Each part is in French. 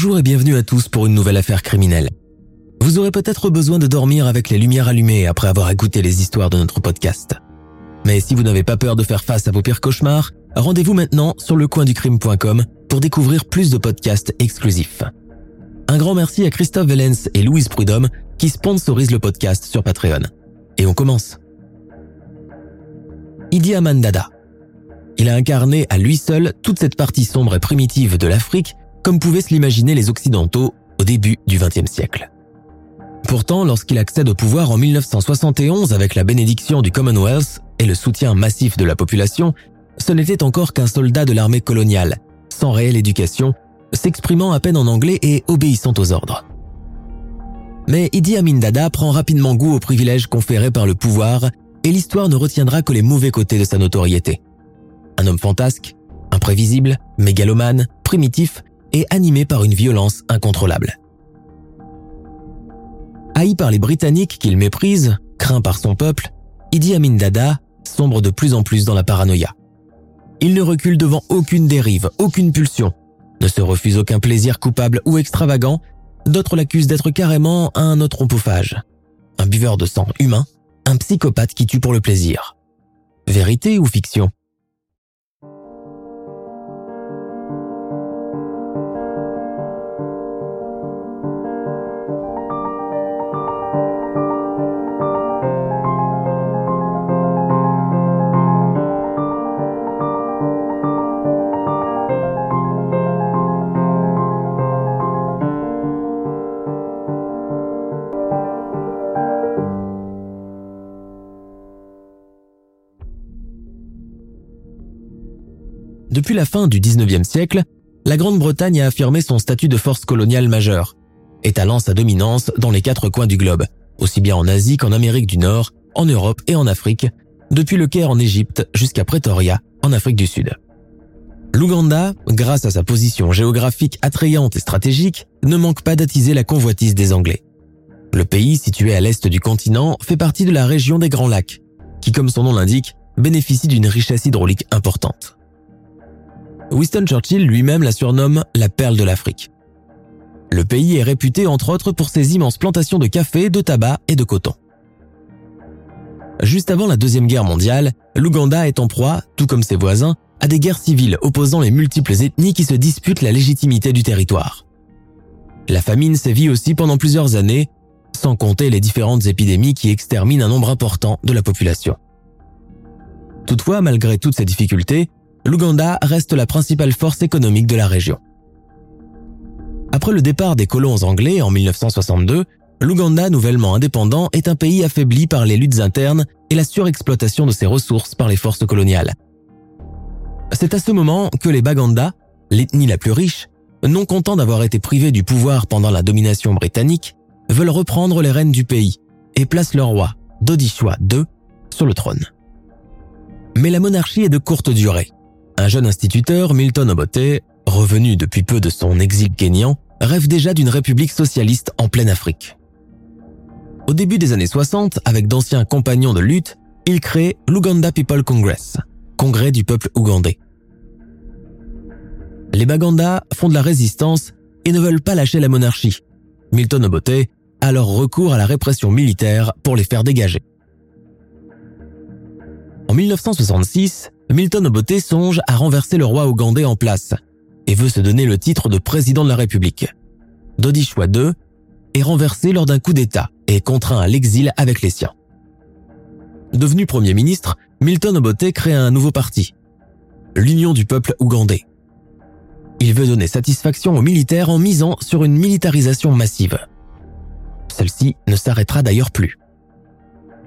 Bonjour et bienvenue à tous pour une nouvelle affaire criminelle. Vous aurez peut-être besoin de dormir avec les lumières allumées après avoir écouté les histoires de notre podcast. Mais si vous n'avez pas peur de faire face à vos pires cauchemars, rendez-vous maintenant sur lecoinducrime.com pour découvrir plus de podcasts exclusifs. Un grand merci à Christophe Vellens et Louise Prudhomme qui sponsorisent le podcast sur Patreon. Et on commence. Idi Aman Dada. Il a incarné à lui seul toute cette partie sombre et primitive de l'Afrique comme pouvaient se l'imaginer les Occidentaux au début du XXe siècle. Pourtant, lorsqu'il accède au pouvoir en 1971 avec la bénédiction du Commonwealth et le soutien massif de la population, ce n'était encore qu'un soldat de l'armée coloniale, sans réelle éducation, s'exprimant à peine en anglais et obéissant aux ordres. Mais Idi Amin Dada prend rapidement goût aux privilèges conférés par le pouvoir et l'histoire ne retiendra que les mauvais côtés de sa notoriété. Un homme fantasque, imprévisible, mégalomane, primitif et animé par une violence incontrôlable. Haï par les Britanniques qu'il méprise, craint par son peuple, Idi Amin Dada sombre de plus en plus dans la paranoïa. Il ne recule devant aucune dérive, aucune pulsion, ne se refuse aucun plaisir coupable ou extravagant, d'autres l'accusent d'être carrément un anthropophage, un buveur de sang humain, un psychopathe qui tue pour le plaisir. Vérité ou fiction? Depuis la fin du 19e siècle, la Grande-Bretagne a affirmé son statut de force coloniale majeure, étalant sa dominance dans les quatre coins du globe, aussi bien en Asie qu'en Amérique du Nord, en Europe et en Afrique, depuis le Caire en Égypte jusqu'à Pretoria en Afrique du Sud. L'Ouganda, grâce à sa position géographique attrayante et stratégique, ne manque pas d'attiser la convoitise des Anglais. Le pays, situé à l'est du continent, fait partie de la région des Grands Lacs, qui, comme son nom l'indique, bénéficie d'une richesse hydraulique importante. Winston Churchill lui-même la surnomme la perle de l'Afrique. Le pays est réputé entre autres pour ses immenses plantations de café, de tabac et de coton. Juste avant la Deuxième Guerre mondiale, l'Ouganda est en proie, tout comme ses voisins, à des guerres civiles opposant les multiples ethnies qui se disputent la légitimité du territoire. La famine sévit aussi pendant plusieurs années, sans compter les différentes épidémies qui exterminent un nombre important de la population. Toutefois, malgré toutes ces difficultés, l'Ouganda reste la principale force économique de la région. Après le départ des colons anglais en 1962, l'Ouganda nouvellement indépendant est un pays affaibli par les luttes internes et la surexploitation de ses ressources par les forces coloniales. C'est à ce moment que les Baganda, l'ethnie la plus riche, non contents d'avoir été privés du pouvoir pendant la domination britannique, veulent reprendre les rênes du pays et placent leur roi, Dodishwa II, sur le trône. Mais la monarchie est de courte durée. Un jeune instituteur, Milton Obote, revenu depuis peu de son exil kényan, rêve déjà d'une république socialiste en pleine Afrique. Au début des années 60, avec d'anciens compagnons de lutte, il crée l'Uganda People Congress, congrès du peuple ougandais. Les Baganda font de la résistance et ne veulent pas lâcher la monarchie. Milton Obote a alors recours à la répression militaire pour les faire dégager. En 1966, Milton Obote songe à renverser le roi ougandais en place et veut se donner le titre de président de la République. Dodishwa II est renversé lors d'un coup d'État et contraint à l'exil avec les siens. Devenu Premier ministre, Milton Obote crée un nouveau parti, l'Union du peuple ougandais. Il veut donner satisfaction aux militaires en misant sur une militarisation massive. Celle-ci ne s'arrêtera d'ailleurs plus.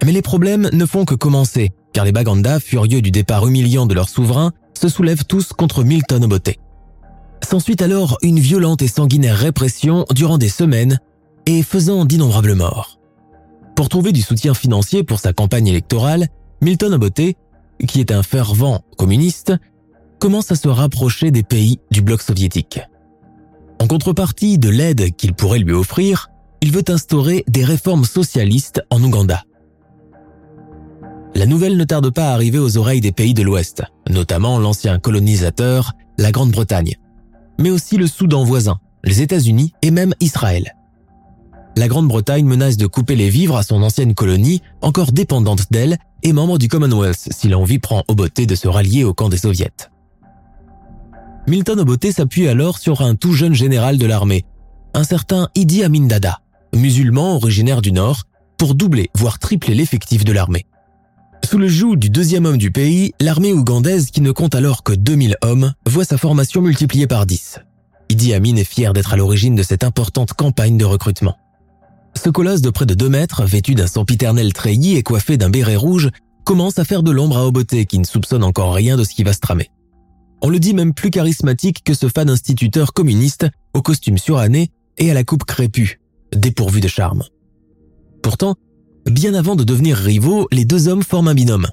Mais les problèmes ne font que commencer, car les Baganda, furieux du départ humiliant de leur souverain, se soulèvent tous contre Milton Obote. S'ensuit alors une violente et sanguinaire répression durant des semaines et faisant d'innombrables morts. Pour trouver du soutien financier pour sa campagne électorale, Milton Obote, qui est un fervent communiste, commence à se rapprocher des pays du bloc soviétique. En contrepartie de l'aide qu'il pourrait lui offrir, il veut instaurer des réformes socialistes en Ouganda. La nouvelle ne tarde pas à arriver aux oreilles des pays de l'Ouest, notamment l'ancien colonisateur, la Grande-Bretagne, mais aussi le Soudan voisin, les États-Unis et même Israël. La Grande-Bretagne menace de couper les vivres à son ancienne colonie, encore dépendante d'elle et membre du Commonwealth si l'envie prend Obote de se rallier au camp des soviets. Milton Obote s'appuie alors sur un tout jeune général de l'armée, un certain Idi Amin Dada, musulman originaire du Nord, pour doubler, voire tripler l'effectif de l'armée. Sous le joug du deuxième homme du pays, l'armée ougandaise, qui ne compte alors que 2000 hommes, voit sa formation multipliée par 10. Idi Amin est fier d'être à l'origine de cette importante campagne de recrutement. Ce colosse de près de 2 mètres, vêtu d'un sempiternel treillis et coiffé d'un béret rouge, commence à faire de l'ombre à Obote qui ne soupçonne encore rien de ce qui va se tramer. On le dit même plus charismatique que ce fan instituteur communiste, au costume suranné et à la coupe crépue, dépourvu de charme. Pourtant, bien avant de devenir rivaux, les deux hommes forment un binôme.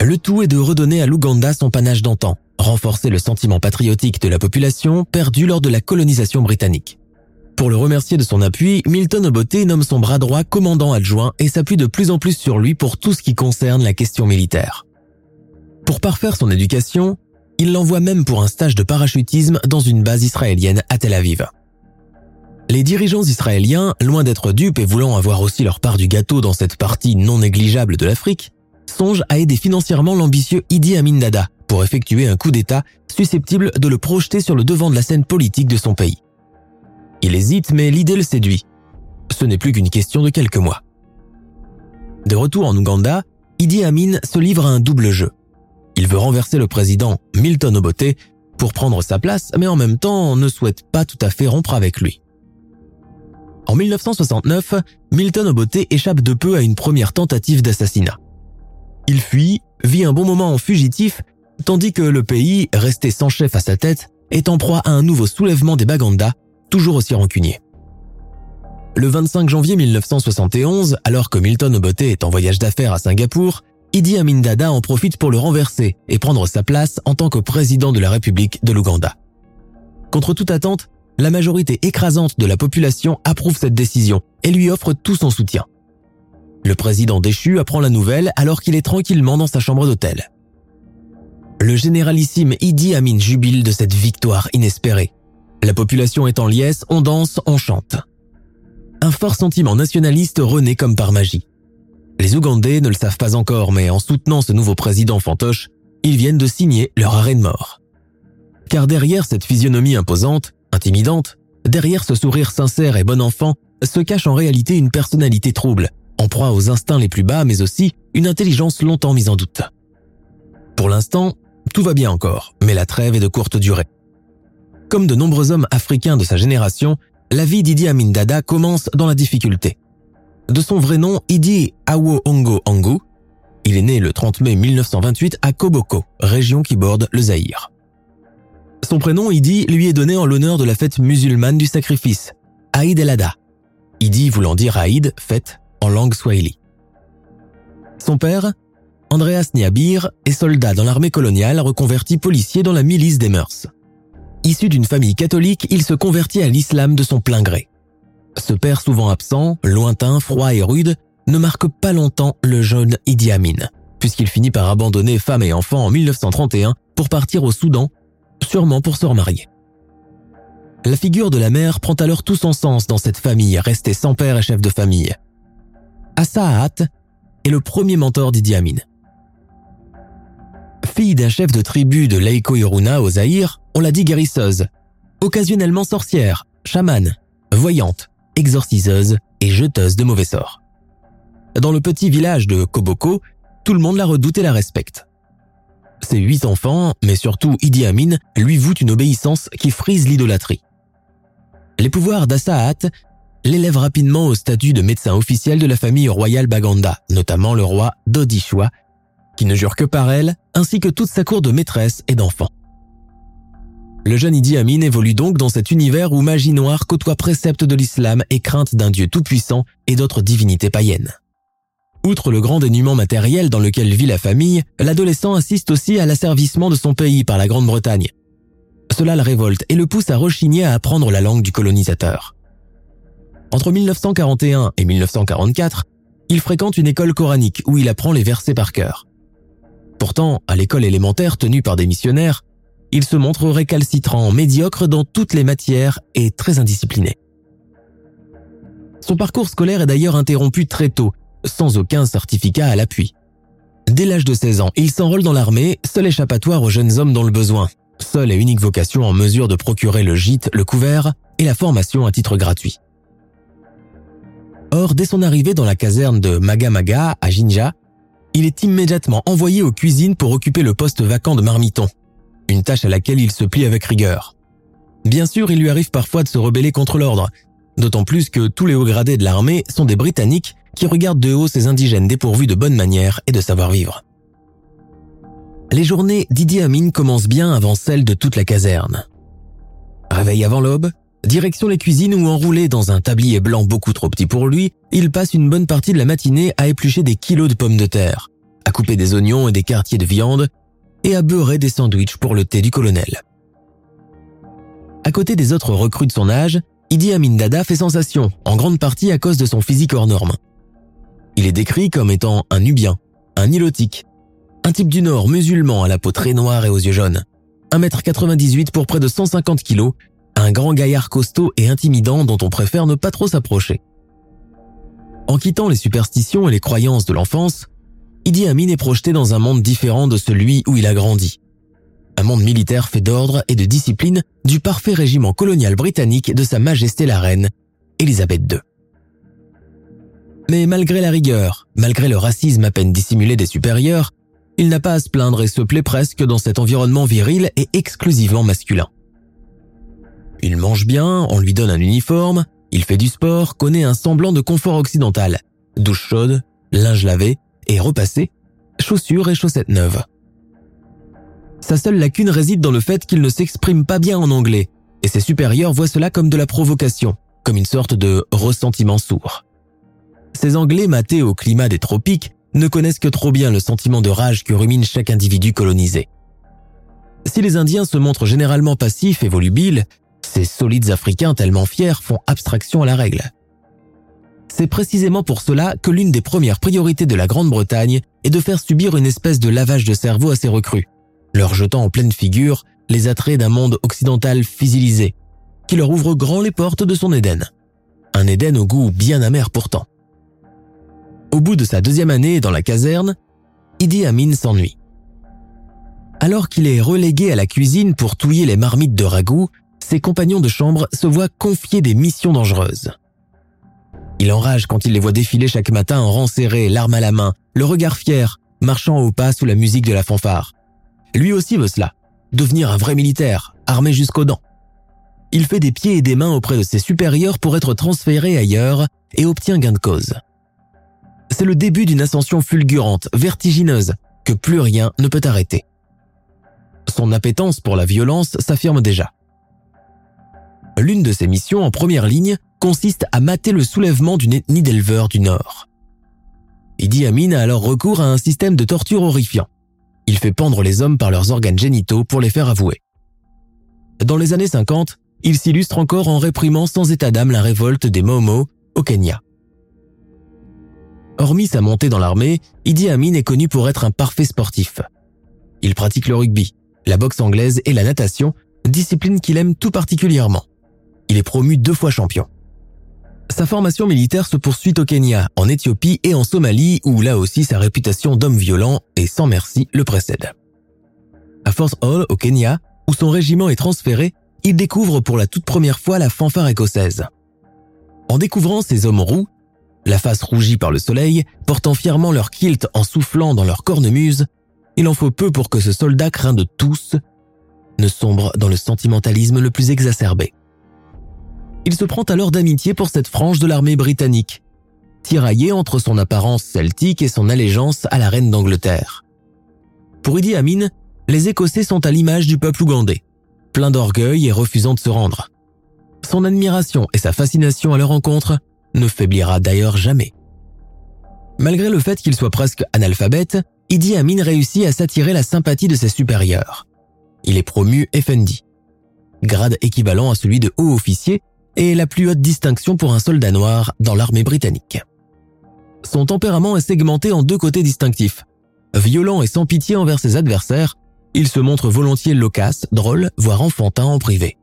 Le tout est de redonner à l'Ouganda son panache d'antan, renforcer le sentiment patriotique de la population perdu lors de la colonisation britannique. Pour le remercier de son appui, Milton Obote nomme son bras droit commandant adjoint et s'appuie de plus en plus sur lui pour tout ce qui concerne la question militaire. Pour parfaire son éducation, il l'envoie même pour un stage de parachutisme dans une base israélienne à Tel Aviv. Les dirigeants israéliens, loin d'être dupes et voulant avoir aussi leur part du gâteau dans cette partie non négligeable de l'Afrique, songent à aider financièrement l'ambitieux Idi Amin Dada pour effectuer un coup d'État susceptible de le projeter sur le devant de la scène politique de son pays. Il hésite, mais l'idée le séduit. Ce n'est plus qu'une question de quelques mois. De retour en Ouganda, Idi Amin se livre à un double jeu. Il veut renverser le président Milton Obote pour prendre sa place, mais en même temps ne souhaite pas tout à fait rompre avec lui. En 1969, Milton Obote échappe de peu à une première tentative d'assassinat. Il fuit, vit un bon moment en fugitif, tandis que le pays, resté sans chef à sa tête, est en proie à un nouveau soulèvement des Baganda, toujours aussi rancunier. Le 25 janvier 1971, alors que Milton Obote est en voyage d'affaires à Singapour, Idi Amin Dada en profite pour le renverser et prendre sa place en tant que président de la République de l'Ouganda. Contre toute attente, la majorité écrasante de la population approuve cette décision et lui offre tout son soutien. Le président déchu apprend la nouvelle alors qu'il est tranquillement dans sa chambre d'hôtel. Le généralissime Idi Amin jubile de cette victoire inespérée. La population est en liesse, on danse, on chante. Un fort sentiment nationaliste renaît comme par magie. Les Ougandais ne le savent pas encore, mais en soutenant ce nouveau président fantoche, ils viennent de signer leur arrêt de mort. Car derrière cette physionomie imposante, intimidante, derrière ce sourire sincère et bon enfant, se cache en réalité une personnalité trouble, en proie aux instincts les plus bas, mais aussi une intelligence longtemps mise en doute. Pour l'instant, tout va bien encore, mais la trêve est de courte durée. Comme de nombreux hommes africains de sa génération, la vie d'Idi Amin Dada commence dans la difficulté. De son vrai nom, Idi Awo Ongo Angu, il est né le 30 mai 1928 à Koboko, région qui borde le Zaïre. Son prénom, Idi, lui est donné en l'honneur de la fête musulmane du sacrifice, Aïd el-Adha. Idi voulant dire Aïd, fête, en langue swahili. Son père, Andreas Niabir, est soldat dans l'armée coloniale reconverti policier dans la milice des mœurs. Issu d'une famille catholique, il se convertit à l'islam de son plein gré. Ce père souvent absent, lointain, froid et rude, ne marque pas longtemps le jeune Idi Amin, puisqu'il finit par abandonner femme et enfants en 1931 pour partir au Soudan, sûrement pour se remarier. La figure de la mère prend alors tout son sens dans cette famille restée sans père et chef de famille. Assa est le premier mentor d'Idi Amin. Fille d'un chef de tribu de Leiko Yoruna au Zaïre, on l'a dit guérisseuse, occasionnellement sorcière, chamane, voyante, exorciseuse et jeteuse de mauvais sorts. Dans le petit village de Koboko, tout le monde la redoute et la respecte. Ses huit enfants, mais surtout Idi Amin, lui vouent une obéissance qui frise l'idolâtrie. Les pouvoirs d'Assahat l'élèvent rapidement au statut de médecin officiel de la famille royale Baganda, notamment le roi Dodishwa, qui ne jure que par elle, ainsi que toute sa cour de maîtresses et d'enfants. Le jeune Idi Amin évolue donc dans cet univers où magie noire côtoie préceptes de l'islam et crainte d'un dieu tout-puissant et d'autres divinités païennes. Outre le grand dénuement matériel dans lequel vit la famille, l'adolescent assiste aussi à l'asservissement de son pays par la Grande-Bretagne. Cela le révolte et le pousse à rechigner à apprendre la langue du colonisateur. Entre 1941 et 1944, il fréquente une école coranique où il apprend les versets par cœur. Pourtant, à l'école élémentaire tenue par des missionnaires, il se montre récalcitrant, médiocre dans toutes les matières et très indiscipliné. Son parcours scolaire est d'ailleurs interrompu très tôt, sans aucun certificat à l'appui. Dès l'âge de 16 ans, il s'enrôle dans l'armée, seul échappatoire aux jeunes hommes dans le besoin, seule et unique vocation en mesure de procurer le gîte, le couvert et la formation à titre gratuit. Or, dès son arrivée dans la caserne de Magamaga à Jinja, il est immédiatement envoyé aux cuisines pour occuper le poste vacant de marmiton, une tâche à laquelle il se plie avec rigueur. Bien sûr, il lui arrive parfois de se rebeller contre l'ordre, d'autant plus que tous les hauts gradés de l'armée sont des Britanniques qui regardent de haut ces indigènes dépourvus de bonnes manières et de savoir-vivre. Les journées d'Idi Amin commencent bien avant celles de toute la caserne. Réveil avant l'aube, direction les cuisines où enroulé dans un tablier blanc beaucoup trop petit pour lui, il passe une bonne partie de la matinée à éplucher des kilos de pommes de terre, à couper des oignons et des quartiers de viande, et à beurrer des sandwichs pour le thé du colonel. À côté des autres recrues de son âge, Idi Amin Dada fait sensation, en grande partie à cause de son physique hors norme. Il est décrit comme étant un Nubien, un Nilotique, un type du Nord musulman à la peau très noire et aux yeux jaunes, 1m98 pour près de 150 kg, un grand gaillard costaud et intimidant dont on préfère ne pas trop s'approcher. En quittant les superstitions et les croyances de l'enfance, Idi Amin est projeté dans un monde différent de celui où il a grandi. Un monde militaire fait d'ordre et de discipline du parfait régiment colonial britannique de Sa Majesté la Reine, Élisabeth II. Mais malgré la rigueur, malgré le racisme à peine dissimulé des supérieurs, il n'a pas à se plaindre et se plaît presque dans cet environnement viril et exclusivement masculin. Il mange bien, on lui donne un uniforme, il fait du sport, connaît un semblant de confort occidental, douche chaude, linge lavé, et repassé, chaussures et chaussettes neuves. Sa seule lacune réside dans le fait qu'il ne s'exprime pas bien en anglais, et ses supérieurs voient cela comme de la provocation, comme une sorte de ressentiment sourd. Ces Anglais matés au climat des tropiques ne connaissent que trop bien le sentiment de rage que rumine chaque individu colonisé. Si les Indiens se montrent généralement passifs et volubiles, ces solides Africains tellement fiers font abstraction à la règle. C'est précisément pour cela que l'une des premières priorités de la Grande-Bretagne est de faire subir une espèce de lavage de cerveau à ses recrues, leur jetant en pleine figure les attraits d'un monde occidental physilisé, qui leur ouvre grand les portes de son Éden. Un Éden au goût bien amer pourtant. Au bout de sa deuxième année dans la caserne, Idi Amin s'ennuie. Alors qu'il est relégué à la cuisine pour touiller les marmites de ragoût, ses compagnons de chambre se voient confier des missions dangereuses. Il enrage quand il les voit défiler chaque matin en rang serré, l'arme à la main, le regard fier, marchant au pas sous la musique de la fanfare. Lui aussi veut cela, devenir un vrai militaire, armé jusqu'aux dents. Il fait des pieds et des mains auprès de ses supérieurs pour être transféré ailleurs et obtient gain de cause. C'est le début d'une ascension fulgurante, vertigineuse, que plus rien ne peut arrêter. Son appétence pour la violence s'affirme déjà. L'une de ses missions en première ligne consiste à mater le soulèvement d'une ethnie d'éleveurs du Nord. Idi Amin a alors recours à un système de torture horrifiant. Il fait pendre les hommes par leurs organes génitaux pour les faire avouer. Dans les années 50, il s'illustre encore en réprimant sans état d'âme la révolte des Momo au Kenya. Hormis sa montée dans l'armée, Idi Amin est connu pour être un parfait sportif. Il pratique le rugby, la boxe anglaise et la natation, discipline qu'il aime tout particulièrement. Il est promu deux fois champion. Sa formation militaire se poursuit au Kenya, en Éthiopie et en Somalie, où là aussi sa réputation d'homme violent et sans merci le précède. À Force Hall, au Kenya, où son régiment est transféré, il découvre pour la toute première fois la fanfare écossaise. En découvrant ces hommes roux, la face rougie par le soleil, portant fièrement leur kilt en soufflant dans leur cornemuse, il en faut peu pour que ce soldat craint de tous ne sombre dans le sentimentalisme le plus exacerbé. Il se prend alors d'amitié pour cette frange de l'armée britannique, tiraillée entre son apparence celtique et son allégeance à la reine d'Angleterre. Pour Idi Amin, les Écossais sont à l'image du peuple ougandais, plein d'orgueil et refusant de se rendre. Son admiration et sa fascination à leur rencontre ne faiblira d'ailleurs jamais. Malgré le fait qu'il soit presque analphabète, Idi Amin réussit à s'attirer la sympathie de ses supérieurs. Il est promu Effendi, grade équivalent à celui de haut officier et la plus haute distinction pour un soldat noir dans l'armée britannique. Son tempérament est segmenté en deux côtés distinctifs. Violent et sans pitié envers ses adversaires, il se montre volontiers loquace, drôle, voire enfantin en privé.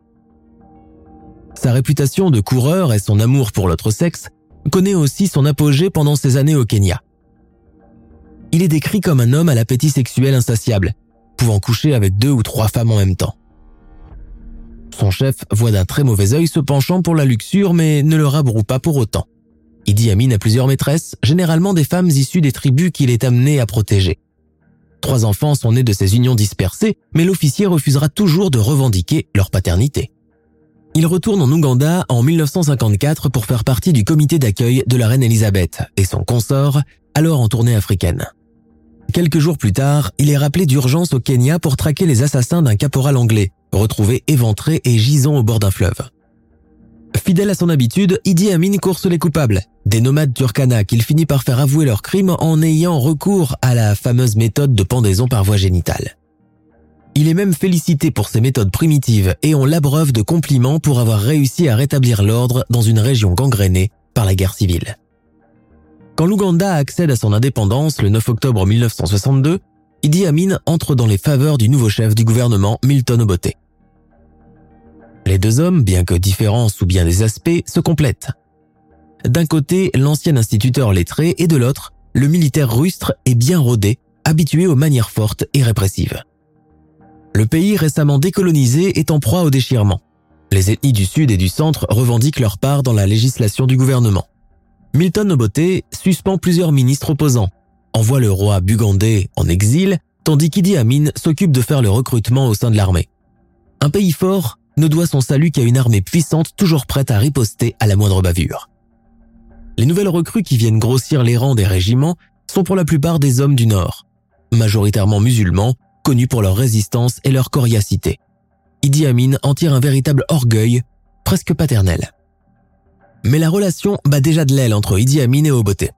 Sa réputation de coureur et son amour pour l'autre sexe connaît aussi son apogée pendant ses années au Kenya. Il est décrit comme un homme à l'appétit sexuel insatiable, pouvant coucher avec deux ou trois femmes en même temps. Son chef voit d'un très mauvais œil ce penchant pour la luxure mais ne le rabroue pas pour autant. Idi Amin a plusieurs maîtresses, généralement des femmes issues des tribus qu'il est amené à protéger. Trois enfants sont nés de ces unions dispersées, mais l'officier refusera toujours de revendiquer leur paternité. Il retourne en Ouganda en 1954 pour faire partie du comité d'accueil de la reine Elisabeth et son consort, alors en tournée africaine. Quelques jours plus tard, il est rappelé d'urgence au Kenya pour traquer les assassins d'un caporal anglais, retrouvé éventré et gisant au bord d'un fleuve. Fidèle à son habitude, Idi Amin course les coupables, des nomades turkana qu'il finit par faire avouer leurs crimes en ayant recours à la fameuse méthode de pendaison par voie génitale. Il est même félicité pour ses méthodes primitives et on l'abreuve de compliments pour avoir réussi à rétablir l'ordre dans une région gangrénée par la guerre civile. Quand l'Ouganda accède à son indépendance le 9 octobre 1962, Idi Amin entre dans les faveurs du nouveau chef du gouvernement Milton Obote. Les deux hommes, bien que différents sous bien des aspects, se complètent. D'un côté, l'ancien instituteur lettré et de l'autre, le militaire rustre et bien rodé, habitué aux manières fortes et répressives. Le pays récemment décolonisé est en proie au déchirement. Les ethnies du Sud et du Centre revendiquent leur part dans la législation du gouvernement. Milton Obote suspend plusieurs ministres opposants, envoie le roi bugandais en exil, tandis qu'Idi Amin s'occupe de faire le recrutement au sein de l'armée. Un pays fort ne doit son salut qu'à une armée puissante toujours prête à riposter à la moindre bavure. Les nouvelles recrues qui viennent grossir les rangs des régiments sont pour la plupart des hommes du Nord, majoritairement musulmans, connus pour leur résistance et leur coriacité. Idi Amin en tire un véritable orgueil, presque paternel. Mais la relation bat déjà de l'aile entre Idi Amin et Obote.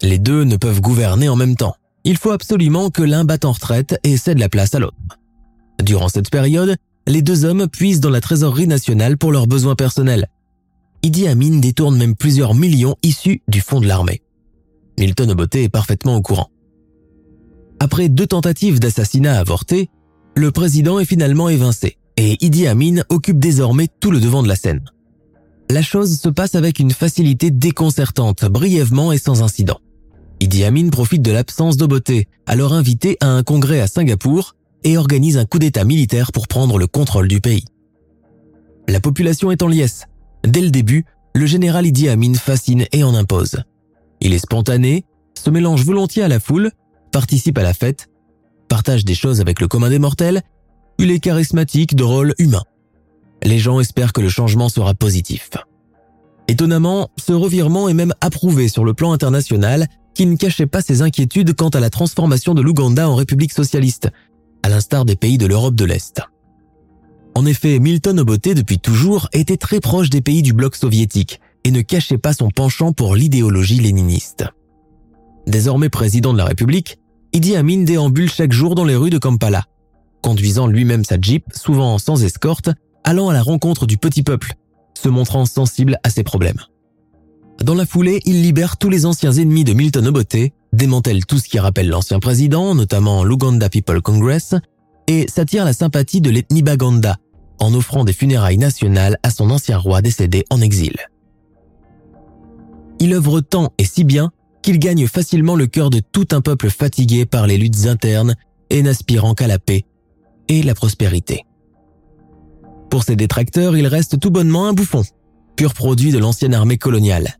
Les deux ne peuvent gouverner en même temps. Il faut absolument que l'un batte en retraite et cède la place à l'autre. Durant cette période, les deux hommes puisent dans la trésorerie nationale pour leurs besoins personnels. Idi Amin détourne même plusieurs millions issus du fonds de l'armée. Milton Obote est parfaitement au courant. Après deux tentatives d'assassinat avortées, le président est finalement évincé et Idi Amin occupe désormais tout le devant de la scène. La chose se passe avec une facilité déconcertante, brièvement et sans incident. Idi Amin profite de l'absence d'Obote, alors invité à un congrès à Singapour, et organise un coup d'État militaire pour prendre le contrôle du pays. La population est en liesse. Dès le début, le général Idi Amin fascine et en impose. Il est spontané, se mélange volontiers à la foule, participe à la fête, partage des choses avec le commun des mortels, il est charismatique, drôle, humain. Les gens espèrent que le changement sera positif. Étonnamment, ce revirement est même approuvé sur le plan international qui ne cachait pas ses inquiétudes quant à la transformation de l'Ouganda en République socialiste, à l'instar des pays de l'Europe de l'Est. En effet, Milton Obote depuis toujours était très proche des pays du bloc soviétique et ne cachait pas son penchant pour l'idéologie léniniste. Désormais président de la République, Idi Amin déambule chaque jour dans les rues de Kampala, conduisant lui-même sa Jeep, souvent sans escorte, allant à la rencontre du petit peuple, se montrant sensible à ses problèmes. Dans la foulée, il libère tous les anciens ennemis de Milton Obote, démantèle tout ce qui rappelle l'ancien président, notamment l'Uganda People Congress, et s'attire la sympathie de l'ethnie Baganda, en offrant des funérailles nationales à son ancien roi décédé en exil. Il œuvre tant et si bien qu'il gagne facilement le cœur de tout un peuple fatigué par les luttes internes et n'aspirant qu'à la paix et la prospérité. Pour ses détracteurs, il reste tout bonnement un bouffon, pur produit de l'ancienne armée coloniale.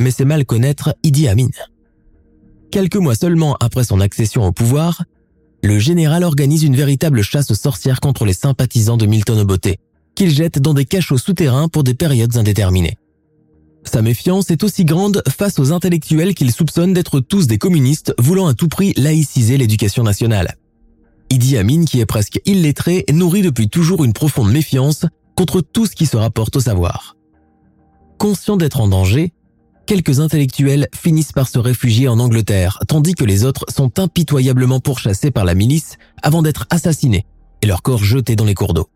Mais c'est mal connaître Idi Amin. Quelques mois seulement après son accession au pouvoir, le général organise une véritable chasse aux sorcières contre les sympathisants de Milton Obote, qu'il jette dans des cachots souterrains pour des périodes indéterminées. Sa méfiance est aussi grande face aux intellectuels qu'il soupçonne d'être tous des communistes voulant à tout prix laïciser l'éducation nationale. Idi Amin, qui est presque illettré, nourrit depuis toujours une profonde méfiance contre tout ce qui se rapporte au savoir. Conscient d'être en danger, quelques intellectuels finissent par se réfugier en Angleterre, tandis que les autres sont impitoyablement pourchassés par la milice avant d'être assassinés et leurs corps jetés dans les cours d'eau.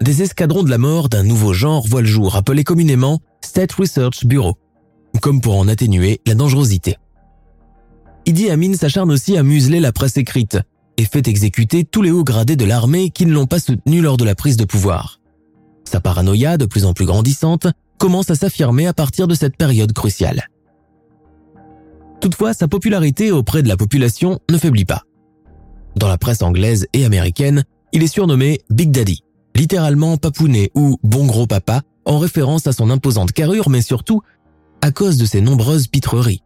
Des escadrons de la mort d'un nouveau genre voient le jour, appelé communément State Research Bureau, comme pour en atténuer la dangerosité. Idi Amin s'acharne aussi à museler la presse écrite et fait exécuter tous les hauts gradés de l'armée qui ne l'ont pas soutenu lors de la prise de pouvoir. Sa paranoïa, de plus en plus grandissante, commence à s'affirmer à partir de cette période cruciale. Toutefois, sa popularité auprès de la population ne faiblit pas. Dans la presse anglaise et américaine, il est surnommé Big Daddy, littéralement papounet ou bon gros papa, en référence à son imposante carrure, mais surtout à cause de ses nombreuses pitreries.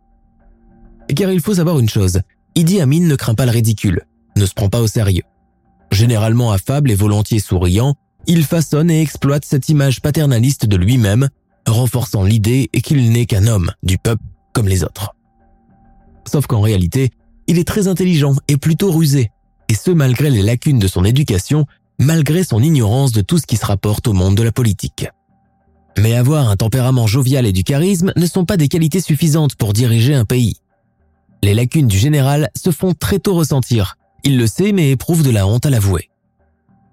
Car il faut savoir une chose, Idi Amin ne craint pas le ridicule, ne se prend pas au sérieux. Généralement affable et volontiers souriant, il façonne et exploite cette image paternaliste de lui-même, renforçant l'idée qu'il n'est qu'un homme du peuple comme les autres. Sauf qu'en réalité, il est très intelligent et plutôt rusé, et ce malgré les lacunes de son éducation, malgré son ignorance de tout ce qui se rapporte au monde de la politique. Mais avoir un tempérament jovial et du charisme ne sont pas des qualités suffisantes pour diriger un pays. Les lacunes du général se font très tôt ressentir. Il le sait mais éprouve de la honte à l'avouer.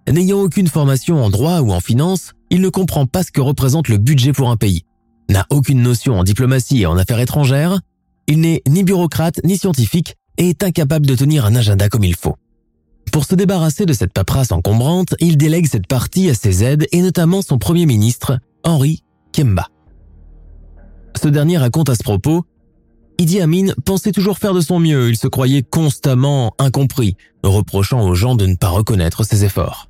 N'ayant aucune formation en droit ou en finance, il ne comprend pas ce que représente le budget pour un pays, n'a aucune notion en diplomatie et en affaires étrangères, il n'est ni bureaucrate ni scientifique et est incapable de tenir un agenda comme il faut. Pour se débarrasser de cette paperasse encombrante, il délègue cette partie à ses aides et notamment son premier ministre, Henri Kemba. Ce dernier raconte à ce propos Idi Amin pensait toujours faire de son mieux, il se croyait constamment incompris, reprochant aux gens de ne pas reconnaître ses efforts.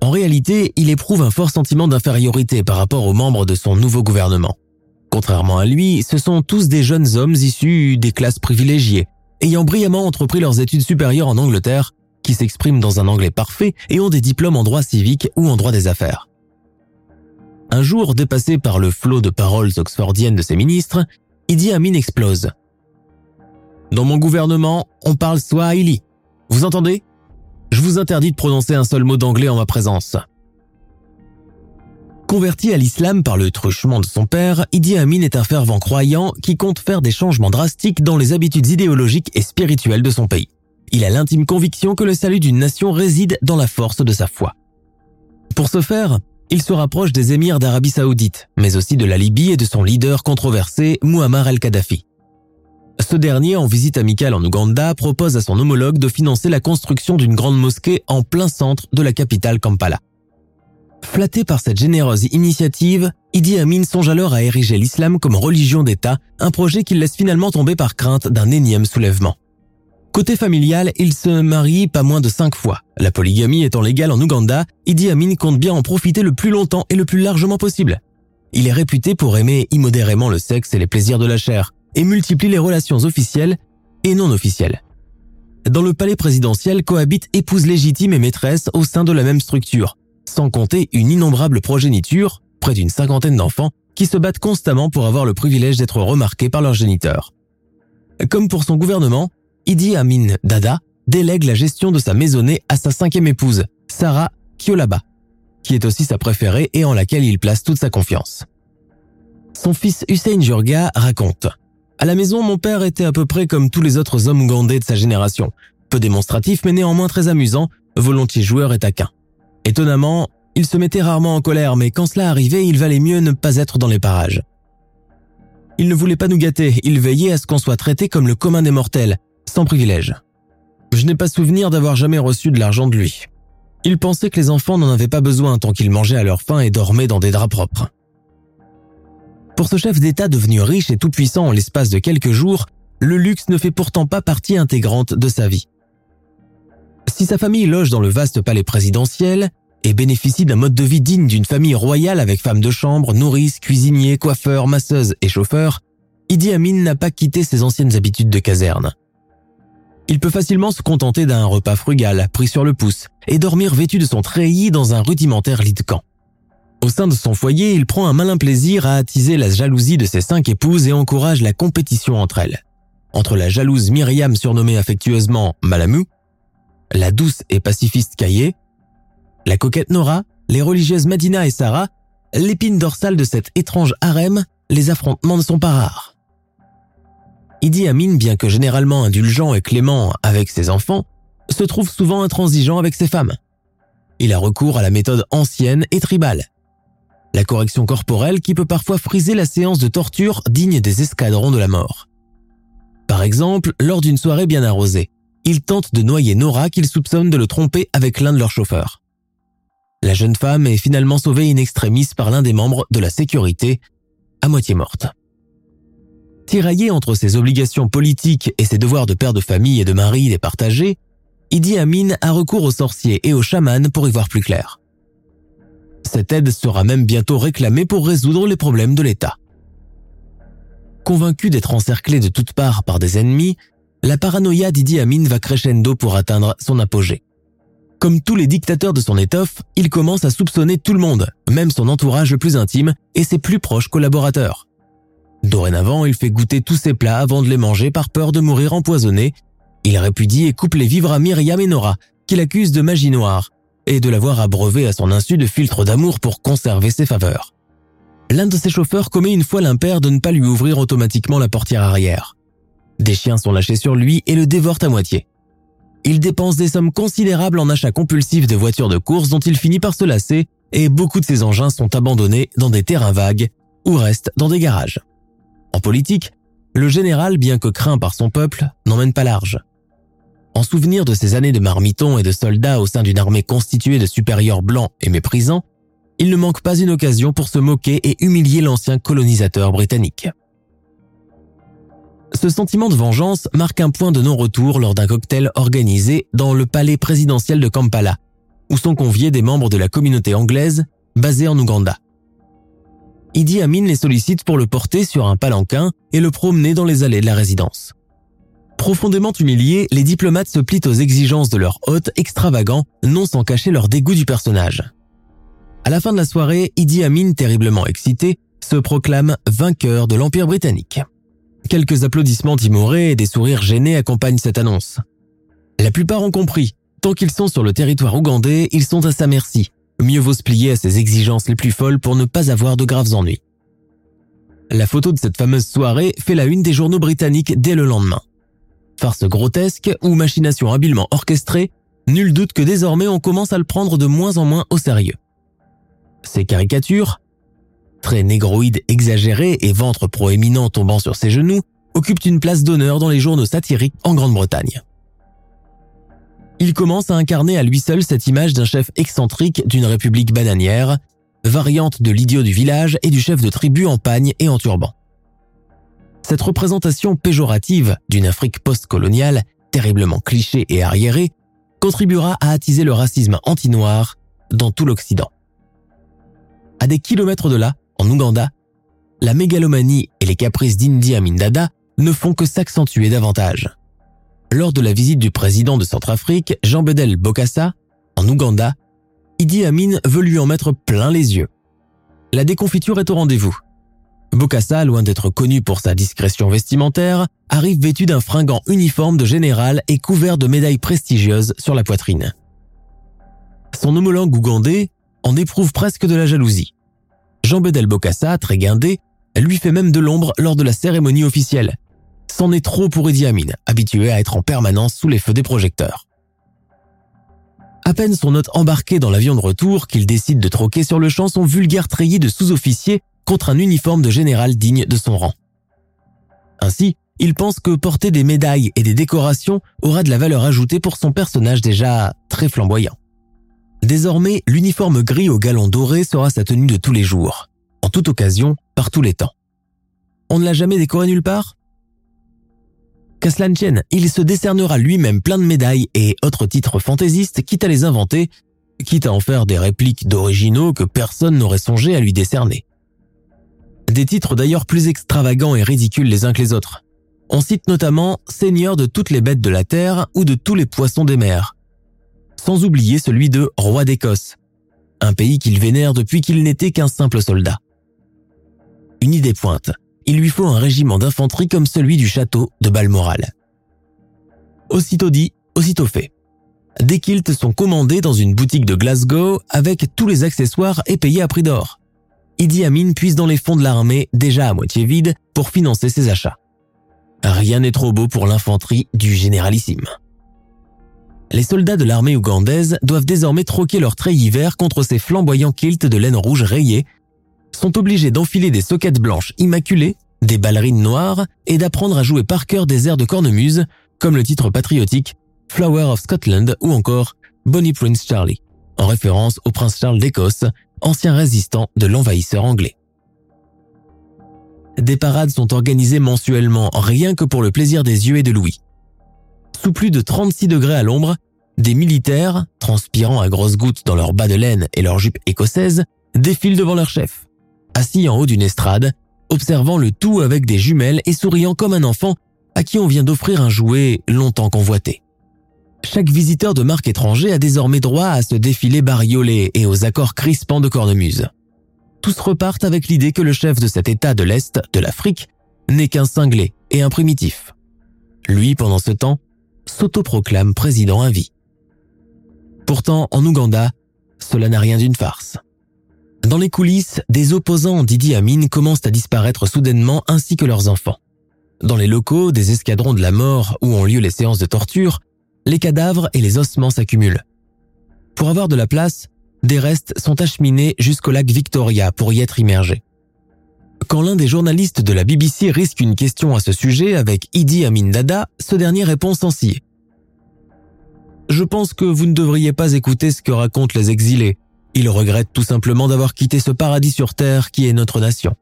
En réalité, il éprouve un fort sentiment d'infériorité par rapport aux membres de son nouveau gouvernement. Contrairement à lui, ce sont tous des jeunes hommes issus des classes privilégiées, ayant brillamment entrepris leurs études supérieures en Angleterre, s'expriment dans un anglais parfait et ont des diplômes en droit civique ou en droit des affaires. Un jour, dépassé par le flot de paroles oxfordiennes de ses ministres, Idi Amin explose. Dans mon gouvernement, on parle Swahili. Vous entendez? Je vous interdis de prononcer un seul mot d'anglais en ma présence. Converti à l'islam par le truchement de son père, Idi Amin est un fervent croyant qui compte faire des changements drastiques dans les habitudes idéologiques et spirituelles de son pays. Il a l'intime conviction que le salut d'une nation réside dans la force de sa foi. Pour ce faire, il se rapproche des émirs d'Arabie saoudite, mais aussi de la Libye et de son leader controversé, Muammar el-Kadhafi. Ce dernier, en visite amicale en Ouganda, propose à son homologue de financer la construction d'une grande mosquée en plein centre de la capitale Kampala. Flatté par cette généreuse initiative, Idi Amin songe alors à ériger l'islam comme religion d'État, un projet qu'il laisse finalement tomber par crainte d'un énième soulèvement. Côté familial, il se marie pas moins de cinq fois. La polygamie étant légale en Ouganda, Idi Amin compte bien en profiter le plus longtemps et le plus largement possible. Il est réputé pour aimer immodérément le sexe et les plaisirs de la chair, et multiplie les relations officielles et non officielles. Dans le palais présidentiel cohabitent épouses légitimes et maîtresses au sein de la même structure, sans compter une innombrable progéniture, près d'une cinquantaine d'enfants, qui se battent constamment pour avoir le privilège d'être remarqués par leurs géniteurs. Comme pour son gouvernement, Idi Amin Dada délègue la gestion de sa maisonnée à sa cinquième épouse, Sarah Kiolaba, qui est aussi sa préférée et en laquelle il place toute sa confiance. Son fils Hussein Jurga raconte à la maison, mon père était à peu près comme tous les autres hommes gandés de sa génération. Peu démonstratif, mais néanmoins très amusant, volontiers joueur et taquin. Étonnamment, il se mettait rarement en colère, mais quand cela arrivait, il valait mieux ne pas être dans les parages. Il ne voulait pas nous gâter, il veillait à ce qu'on soit traité comme le commun des mortels, sans privilège. Je n'ai pas souvenir d'avoir jamais reçu de l'argent de lui. Il pensait que les enfants n'en avaient pas besoin tant qu'ils mangeaient à leur faim et dormaient dans des draps propres. Pour ce chef d'État devenu riche et tout-puissant en l'espace de quelques jours, le luxe ne fait pourtant pas partie intégrante de sa vie. Si sa famille loge dans le vaste palais présidentiel et bénéficie d'un mode de vie digne d'une famille royale avec femmes de chambre, nourrices, cuisiniers, coiffeurs, masseuses et chauffeurs, Idi Amin n'a pas quitté ses anciennes habitudes de caserne. Il peut facilement se contenter d'un repas frugal, pris sur le pouce, et dormir vêtu de son treillis dans un rudimentaire lit de camp. Au sein de son foyer, il prend un malin plaisir à attiser la jalousie de ses cinq épouses et encourage la compétition entre elles. Entre la jalouse Myriam surnommée affectueusement Malamou, la douce et pacifiste Caillé, la coquette Nora, les religieuses Madina et Sarah, l'épine dorsale de cet étrange harem, les affrontements ne sont pas rares. Idi Amin, bien que généralement indulgent et clément avec ses enfants, se trouve souvent intransigeant avec ses femmes. Il a recours à la méthode ancienne et tribale. La correction corporelle qui peut parfois friser la séance de torture digne des escadrons de la mort. Par exemple, lors d'une soirée bien arrosée, il tente de noyer Nora qu'il soupçonne de le tromper avec l'un de leurs chauffeurs. La jeune femme est finalement sauvée in extremis par l'un des membres de la sécurité, à moitié morte. Tiraillé entre ses obligations politiques et ses devoirs de père de famille et de mari départagés, Idi Amin a recours aux sorciers et aux chamans pour y voir plus clair. Cette aide sera même bientôt réclamée pour résoudre les problèmes de l'État. Convaincu d'être encerclé de toutes parts par des ennemis, la paranoïa d'Idi Amin va crescendo pour atteindre son apogée. Comme tous les dictateurs de son étoffe, il commence à soupçonner tout le monde, même son entourage le plus intime et ses plus proches collaborateurs. Dorénavant, il fait goûter tous ses plats avant de les manger par peur de mourir empoisonné. Il répudie et coupe les vivres à Myriam et Nora, qu'il accuse de magie noire et de l'avoir abreuvé à son insu de filtres d'amour pour conserver ses faveurs. L'un de ses chauffeurs commet une fois l'impair de ne pas lui ouvrir automatiquement la portière arrière. Des chiens sont lâchés sur lui et le dévorent à moitié. Il dépense des sommes considérables en achats compulsifs de voitures de course dont il finit par se lasser et beaucoup de ses engins sont abandonnés dans des terrains vagues ou restent dans des garages. En politique, le général, bien que craint par son peuple, n'emmène pas large. En souvenir de ses années de marmiton et de soldats au sein d'une armée constituée de supérieurs blancs et méprisants, il ne manque pas une occasion pour se moquer et humilier l'ancien colonisateur britannique. Ce sentiment de vengeance marque un point de non-retour lors d'un cocktail organisé dans le palais présidentiel de Kampala, où sont conviés des membres de la communauté anglaise basée en Ouganda. Idi Amin les sollicite pour le porter sur un palanquin et le promener dans les allées de la résidence. Profondément humiliés, les diplomates se plient aux exigences de leur hôte extravagant, non sans cacher leur dégoût du personnage. À la fin de la soirée, Idi Amin, terriblement excité, se proclame vainqueur de l'Empire britannique. Quelques applaudissements timorés et des sourires gênés accompagnent cette annonce. La plupart ont compris, tant qu'ils sont sur le territoire ougandais, ils sont à sa merci, Mieux vaut se plier à ses exigences les plus folles pour ne pas avoir de graves ennuis. La photo de cette fameuse soirée fait la une des journaux britanniques dès le lendemain. Farce grotesque ou machination habilement orchestrée, nul doute que désormais on commence à le prendre de moins en moins au sérieux. Ces caricatures, très négroïdes exagérées et ventre proéminent tombant sur ses genoux, occupent une place d'honneur dans les journaux satiriques en Grande-Bretagne il commence à incarner à lui seul cette image d'un chef excentrique d'une république bananière, variante de l'idiot du village et du chef de tribu en pagne et en turban. Cette représentation péjorative d'une Afrique post-coloniale, terriblement clichée et arriérée, contribuera à attiser le racisme anti-noir dans tout l'Occident. À des kilomètres de là, en Ouganda, la mégalomanie et les caprices d'India Amin Dada ne font que s'accentuer davantage. Lors de la visite du président de Centrafrique, Jean Bedel Bokassa, en Ouganda, Idi Amin veut lui en mettre plein les yeux. La déconfiture est au rendez-vous. Bokassa, loin d'être connu pour sa discrétion vestimentaire, arrive vêtu d'un fringant uniforme de général et couvert de médailles prestigieuses sur la poitrine. Son homologue ougandais en éprouve presque de la jalousie. Jean Bedel Bokassa, très guindé, lui fait même de l'ombre lors de la cérémonie officielle, C'en est trop pour Idi habitué à être en permanence sous les feux des projecteurs. À peine son hôte embarqué dans l'avion de retour qu'il décide de troquer sur le champ son vulgaire treillis de sous-officier contre un uniforme de général digne de son rang. Ainsi, il pense que porter des médailles et des décorations aura de la valeur ajoutée pour son personnage déjà très flamboyant. Désormais, l'uniforme gris au galon doré sera sa tenue de tous les jours, en toute occasion, par tous les temps. On ne l'a jamais décoré nulle part? Qu'à cela il se décernera lui-même plein de médailles et autres titres fantaisistes, quitte à les inventer, quitte à en faire des répliques d'originaux que personne n'aurait songé à lui décerner. Des titres d'ailleurs plus extravagants et ridicules les uns que les autres. On cite notamment seigneur de toutes les bêtes de la terre ou de tous les poissons des mers. Sans oublier celui de roi d'Écosse, un pays qu'il vénère depuis qu'il n'était qu'un simple soldat. Une idée pointe, il lui faut un régiment d'infanterie comme celui du château de Balmoral. Aussitôt dit, aussitôt fait. Des kilts sont commandés dans une boutique de Glasgow avec tous les accessoires et payés à prix d'or. Idi Amin puise dans les fonds de l'armée, déjà à moitié vide, pour financer ses achats. Rien n'est trop beau pour l'infanterie du généralissime. Les soldats de l'armée ougandaise doivent désormais troquer leur treillis vert contre ces flamboyants kilts de laine rouge rayés, sont obligés d'enfiler des soquettes blanches immaculées, des ballerines noires et d'apprendre à jouer par cœur des airs de cornemuse, comme le titre patriotique Flower of Scotland ou encore Bonnie Prince Charlie, en référence au prince Charles d'Écosse, ancien résistant de l'envahisseur anglais. Des parades sont organisées mensuellement rien que pour le plaisir des yeux et de Louis. Sous plus de 36 degrés à l'ombre, des militaires, transpirant à grosses gouttes dans leurs bas de laine et leurs jupes écossaises, défilent devant leur chef, assis en haut d'une estrade, observant le tout avec des jumelles et souriant comme un enfant à qui on vient d'offrir un jouet longtemps convoité. Chaque visiteur de marque étranger a désormais droit à ce défilé bariolé et aux accords crispants de cornemuse. Tous repartent avec l'idée que le chef de cet État de l'Est, de l'Afrique, n'est qu'un cinglé et un primitif. Lui, pendant ce temps, s'autoproclame président à vie. Pourtant, en Ouganda, cela n'a rien d'une farce. Dans les coulisses, des opposants d'Idi Amin commencent à disparaître soudainement ainsi que leurs enfants. Dans les locaux des escadrons de la mort où ont lieu les séances de torture, les cadavres et les ossements s'accumulent. Pour avoir de la place, des restes sont acheminés jusqu'au lac Victoria pour y être immergés. Quand l'un des journalistes de la BBC risque une question à ce sujet avec Idi Amin Dada, ce dernier répond sans. Je pense que vous ne devriez pas écouter ce que racontent les exilés. Ils regrettent tout simplement d'avoir quitté ce paradis sur Terre qui est notre nation.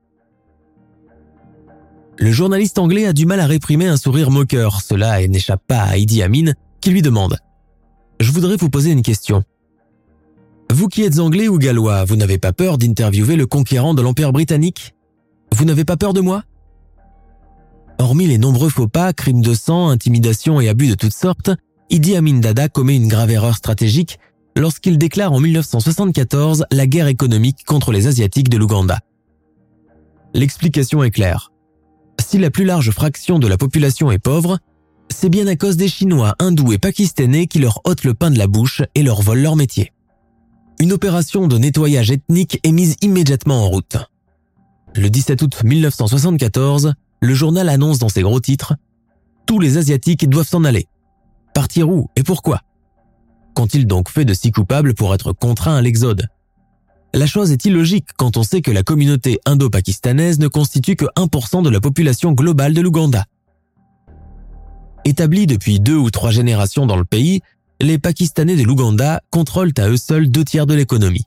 Le journaliste anglais a du mal à réprimer un sourire moqueur, cela n'échappe pas à Idi Amin, qui lui demande ⁇ Je voudrais vous poser une question. Vous qui êtes anglais ou gallois, vous n'avez pas peur d'interviewer le conquérant de l'Empire britannique? Vous n'avez pas peur de moi? Hormis les nombreux faux pas, crimes de sang, intimidations et abus de toutes sortes, Idi Amin Dada commet une grave erreur stratégique lorsqu'il déclare en 1974 la guerre économique contre les Asiatiques de l'Ouganda. L'explication est claire. Si la plus large fraction de la population est pauvre, c'est bien à cause des Chinois, hindous et pakistanais qui leur ôtent le pain de la bouche et leur volent leur métier. Une opération de nettoyage ethnique est mise immédiatement en route. Le 17 août 1974, le journal annonce dans ses gros titres Tous les Asiatiques doivent s'en aller. Partir où et pourquoi? Qu'ont-ils donc fait de si coupables pour être contraints à l'exode? La chose est illogique quand on sait que la communauté indo-pakistanaise ne constitue que 1% de la population globale de l'Ouganda. Établis depuis deux ou trois générations dans le pays, les Pakistanais de l'Ouganda contrôlent à eux seuls deux tiers de l'économie.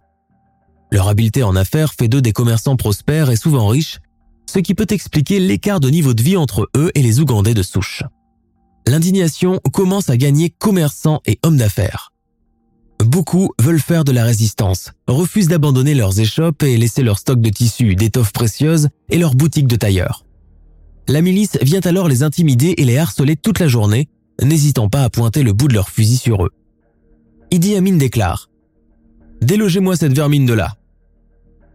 Leur habileté en affaires fait d'eux des commerçants prospères et souvent riches, ce qui peut expliquer l'écart de niveau de vie entre eux et les Ougandais de souche. L'indignation commence à gagner commerçants et hommes d'affaires. Beaucoup veulent faire de la résistance, refusent d'abandonner leurs échoppes et laisser leur stock de tissus, d'étoffes précieuses et leurs boutiques de tailleurs. La milice vient alors les intimider et les harceler toute la journée, n'hésitant pas à pointer le bout de leur fusil sur eux. Idi Amin déclare Délogez-moi cette vermine de là.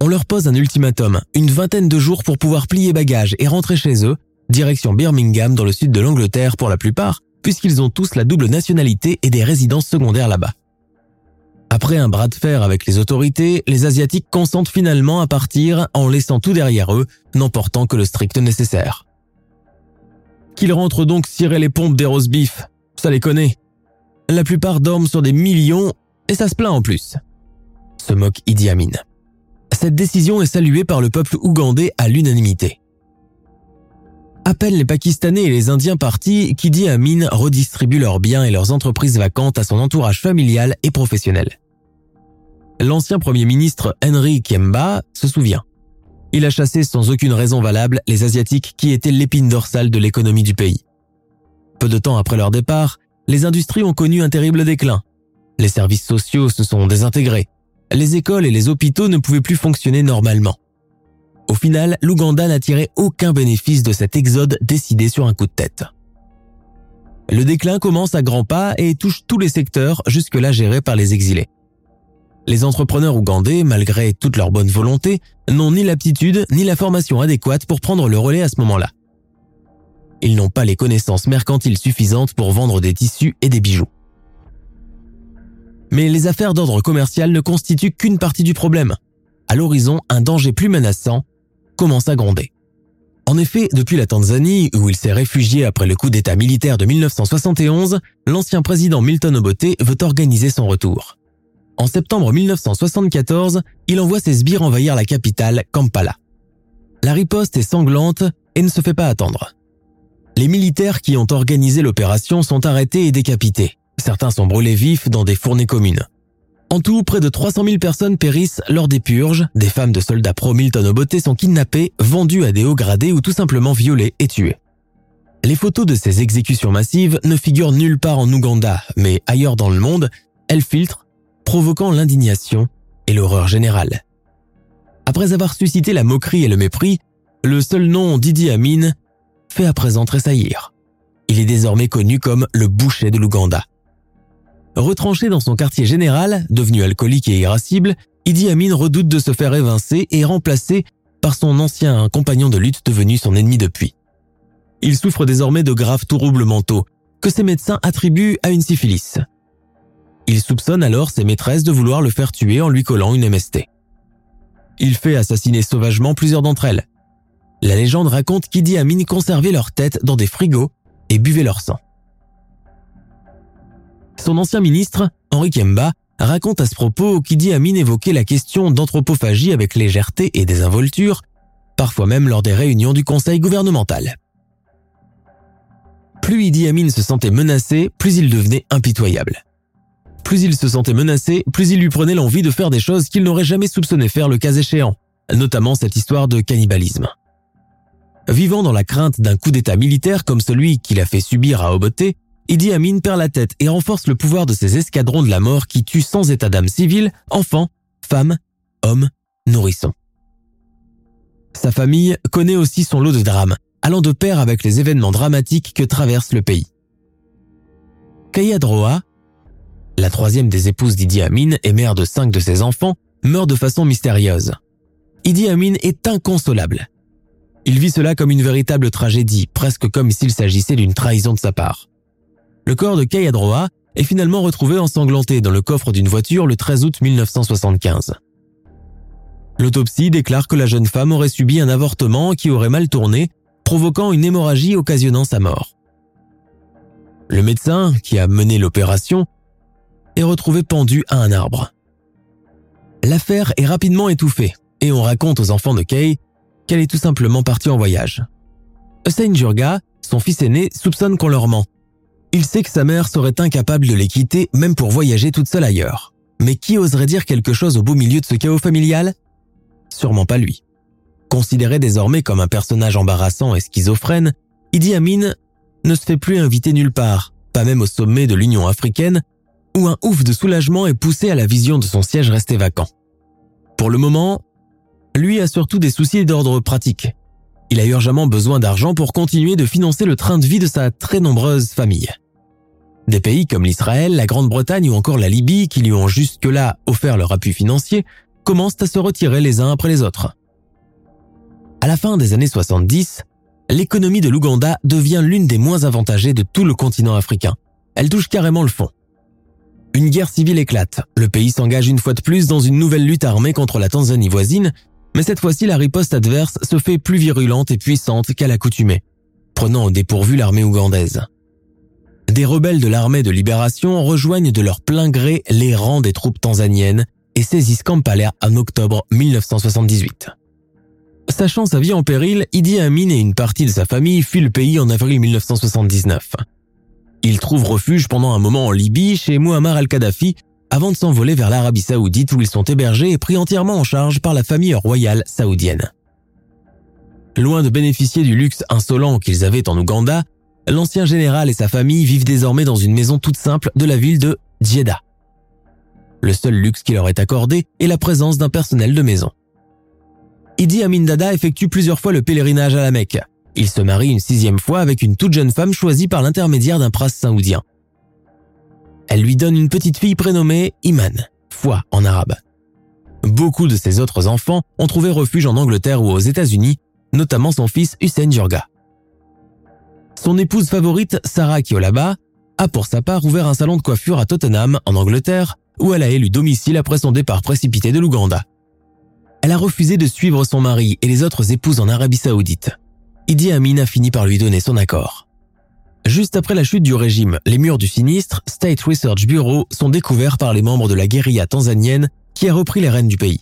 On leur pose un ultimatum, une vingtaine de jours pour pouvoir plier bagages et rentrer chez eux, direction Birmingham dans le sud de l'Angleterre pour la plupart, puisqu'ils ont tous la double nationalité et des résidences secondaires là-bas. Après un bras de fer avec les autorités, les Asiatiques consentent finalement à partir en laissant tout derrière eux, n'emportant que le strict nécessaire qu'ils rentrent donc cirer les pompes des rose beef. Ça les connaît. La plupart dorment sur des millions et ça se plaint en plus. Se moque Idi Amin. Cette décision est saluée par le peuple ougandais à l'unanimité. À les Pakistanais et les Indiens partis qu'Idi Amin redistribue leurs biens et leurs entreprises vacantes à son entourage familial et professionnel. L'ancien Premier ministre Henry Kiemba se souvient. Il a chassé sans aucune raison valable les Asiatiques qui étaient l'épine dorsale de l'économie du pays. Peu de temps après leur départ, les industries ont connu un terrible déclin. Les services sociaux se sont désintégrés. Les écoles et les hôpitaux ne pouvaient plus fonctionner normalement. Au final, l'Ouganda n'a tiré aucun bénéfice de cet exode décidé sur un coup de tête. Le déclin commence à grands pas et touche tous les secteurs jusque-là gérés par les exilés. Les entrepreneurs ougandais, malgré toute leur bonne volonté, n'ont ni l'aptitude ni la formation adéquate pour prendre le relais à ce moment-là. Ils n'ont pas les connaissances mercantiles suffisantes pour vendre des tissus et des bijoux. Mais les affaires d'ordre commercial ne constituent qu'une partie du problème. À l'horizon, un danger plus menaçant commence à gronder. En effet, depuis la Tanzanie, où il s'est réfugié après le coup d'État militaire de 1971, l'ancien président Milton Obote veut organiser son retour. En septembre 1974, il envoie ses sbires envahir la capitale, Kampala. La riposte est sanglante et ne se fait pas attendre. Les militaires qui ont organisé l'opération sont arrêtés et décapités. Certains sont brûlés vifs dans des fournées communes. En tout, près de 300 000 personnes périssent lors des purges. Des femmes de soldats pro-Milton Obote sont kidnappées, vendues à des hauts gradés ou tout simplement violées et tuées. Les photos de ces exécutions massives ne figurent nulle part en Ouganda, mais ailleurs dans le monde, elles filtrent, provoquant l'indignation et l'horreur générale. Après avoir suscité la moquerie et le mépris, le seul nom Didi Amin fait à présent tressaillir. Il est désormais connu comme le boucher de l'Ouganda. Retranché dans son quartier général, devenu alcoolique et irascible, Idi Amin redoute de se faire évincer et remplacé par son ancien compagnon de lutte devenu son ennemi depuis. Il souffre désormais de graves troubles mentaux que ses médecins attribuent à une syphilis. Il soupçonne alors ses maîtresses de vouloir le faire tuer en lui collant une MST. Il fait assassiner sauvagement plusieurs d'entre elles. La légende raconte qu'Idi Amin conservait leur tête dans des frigos et buvait leur sang. Son ancien ministre, Henri Kemba, raconte à ce propos qu'Idi Amin évoquait la question d'anthropophagie avec légèreté et désinvolture, parfois même lors des réunions du conseil gouvernemental. Plus Idi Amin se sentait menacé, plus il devenait impitoyable. Plus il se sentait menacé, plus il lui prenait l'envie de faire des choses qu'il n'aurait jamais soupçonné faire le cas échéant, notamment cette histoire de cannibalisme. Vivant dans la crainte d'un coup d'état militaire comme celui qu'il a fait subir à Obote, Idi Amin perd la tête et renforce le pouvoir de ses escadrons de la mort qui tuent sans état d'âme civil enfants, femmes, hommes, nourrissons. Sa famille connaît aussi son lot de drames, allant de pair avec les événements dramatiques que traverse le pays. Kayadroa, la troisième des épouses d'Idi Amin et mère de cinq de ses enfants, meurt de façon mystérieuse. Idi Amin est inconsolable. Il vit cela comme une véritable tragédie, presque comme s'il s'agissait d'une trahison de sa part. Le corps de Kayadroa est finalement retrouvé ensanglanté dans le coffre d'une voiture le 13 août 1975. L'autopsie déclare que la jeune femme aurait subi un avortement qui aurait mal tourné, provoquant une hémorragie occasionnant sa mort. Le médecin qui a mené l'opération est retrouvé pendu à un arbre. L'affaire est rapidement étouffée et on raconte aux enfants de Kay qu'elle est tout simplement partie en voyage. Hussein Jurga, son fils aîné, soupçonne qu'on leur ment il sait que sa mère serait incapable de les quitter même pour voyager toute seule ailleurs. Mais qui oserait dire quelque chose au beau milieu de ce chaos familial? Sûrement pas lui. Considéré désormais comme un personnage embarrassant et schizophrène, Idi Amin ne se fait plus inviter nulle part, pas même au sommet de l'Union africaine, où un ouf de soulagement est poussé à la vision de son siège resté vacant. Pour le moment, lui a surtout des soucis d'ordre pratique. Il a urgemment besoin d'argent pour continuer de financer le train de vie de sa très nombreuse famille. Des pays comme l'Israël, la Grande-Bretagne ou encore la Libye, qui lui ont jusque-là offert leur appui financier, commencent à se retirer les uns après les autres. À la fin des années 70, l'économie de l'Ouganda devient l'une des moins avantagées de tout le continent africain. Elle touche carrément le fond. Une guerre civile éclate. Le pays s'engage une fois de plus dans une nouvelle lutte armée contre la Tanzanie voisine, mais cette fois-ci la riposte adverse se fait plus virulente et puissante qu'à l'accoutumée, prenant au dépourvu l'armée ougandaise des rebelles de l'armée de libération rejoignent de leur plein gré les rangs des troupes tanzaniennes et saisissent Kampala en octobre 1978. Sachant sa vie en péril, Idi Amin et une partie de sa famille fuient le pays en avril 1979. Ils trouvent refuge pendant un moment en Libye chez Muammar al-Kadhafi avant de s'envoler vers l'Arabie saoudite où ils sont hébergés et pris entièrement en charge par la famille royale saoudienne. Loin de bénéficier du luxe insolent qu'ils avaient en Ouganda, L'ancien général et sa famille vivent désormais dans une maison toute simple de la ville de Djeddah. Le seul luxe qui leur est accordé est la présence d'un personnel de maison. Idi Amin Dada effectue plusieurs fois le pèlerinage à la Mecque. Il se marie une sixième fois avec une toute jeune femme choisie par l'intermédiaire d'un prince saoudien. Elle lui donne une petite fille prénommée Iman, foi en arabe. Beaucoup de ses autres enfants ont trouvé refuge en Angleterre ou aux États-Unis, notamment son fils Hussein Jurga. Son épouse favorite, Sarah Kiolaba, a pour sa part ouvert un salon de coiffure à Tottenham, en Angleterre, où elle a élu domicile après son départ précipité de l'Ouganda. Elle a refusé de suivre son mari et les autres épouses en Arabie saoudite. Idi Amin a fini par lui donner son accord. Juste après la chute du régime, les murs du sinistre State Research Bureau sont découverts par les membres de la guérilla tanzanienne qui a repris les rênes du pays.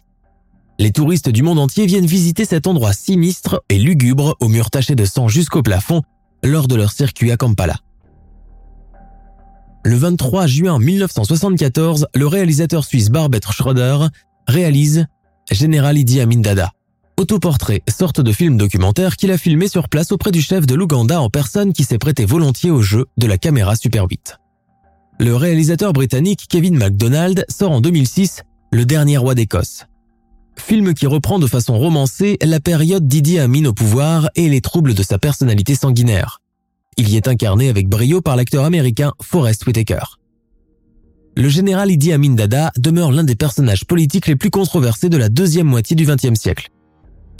Les touristes du monde entier viennent visiter cet endroit sinistre et lugubre aux murs tachés de sang jusqu'au plafond lors de leur circuit à Kampala. Le 23 juin 1974, le réalisateur suisse Barbet Schroeder réalise Général Idi Amin Dada, autoportrait, sorte de film documentaire qu'il a filmé sur place auprès du chef de l'Ouganda en personne qui s'est prêté volontiers au jeu de la caméra Super 8. Le réalisateur britannique Kevin MacDonald sort en 2006 Le dernier roi d'Écosse. Film qui reprend de façon romancée la période d'Idi Amin au pouvoir et les troubles de sa personnalité sanguinaire. Il y est incarné avec brio par l'acteur américain Forrest Whitaker. Le général Idi Amin Dada demeure l'un des personnages politiques les plus controversés de la deuxième moitié du XXe siècle.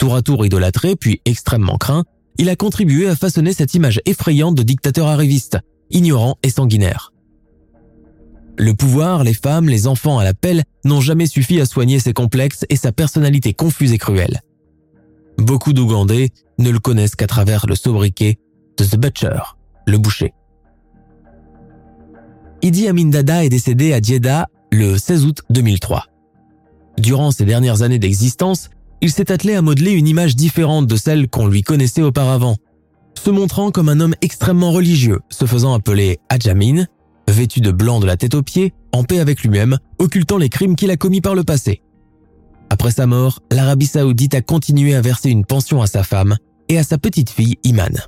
Tour à tour idolâtré puis extrêmement craint, il a contribué à façonner cette image effrayante de dictateur arriviste, ignorant et sanguinaire. Le pouvoir, les femmes, les enfants à la pelle n'ont jamais suffi à soigner ses complexes et sa personnalité confuse et cruelle. Beaucoup d'Ougandais ne le connaissent qu'à travers le sobriquet de The Butcher, le boucher. Idi Amin Dada est décédé à Jeddah le 16 août 2003. Durant ses dernières années d'existence, il s'est attelé à modeler une image différente de celle qu'on lui connaissait auparavant, se montrant comme un homme extrêmement religieux, se faisant appeler Adjamin, vêtu de blanc de la tête aux pieds, en paix avec lui-même, occultant les crimes qu'il a commis par le passé. Après sa mort, l'Arabie saoudite a continué à verser une pension à sa femme et à sa petite fille Iman.